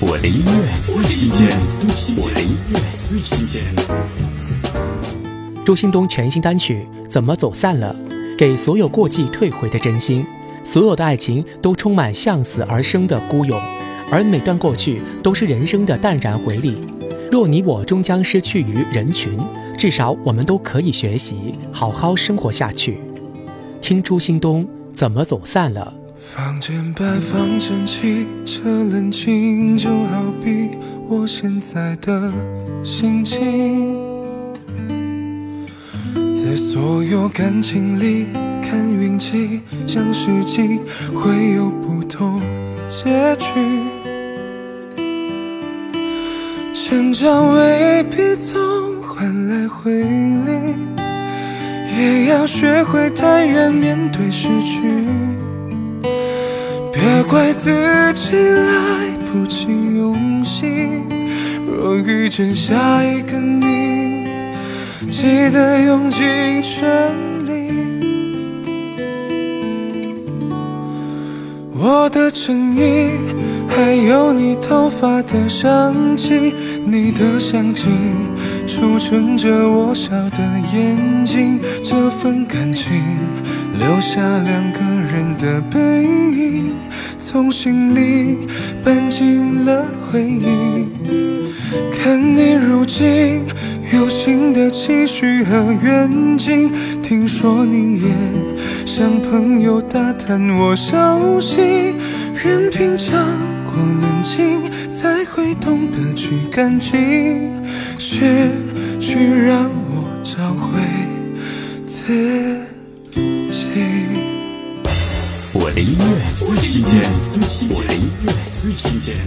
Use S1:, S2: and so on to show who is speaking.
S1: 我的音乐最新鲜，我的音乐最新鲜。
S2: 周兴东全新单曲《怎么走散了》，给所有过季退回的真心。所有的爱情都充满向死而生的孤勇，而每段过去都是人生的淡然回礼。若你我终将失去于人群，至少我们都可以学习好好生活下去。听朱兴东《怎么走散了》。
S3: 房间摆放整齐，这冷清就好比我现在的心情。在所有感情里看运气，讲实际会有不同结局。成长未必总换来回礼，也要学会坦然面对失去。怪自己来不及用心，若遇见下一个你，记得用尽全力。我的诚意，还有你头发的香气，你的香气储存着我笑的眼睛，这份感情留下两个人的背影。从心里搬进了回忆，看你如今有新的期许和远景，听说你也向朋友打探我消息，任凭尝过冷静，才会懂得去感激，学去让我找回
S1: 我的音乐最新鲜，我的音乐最新鲜。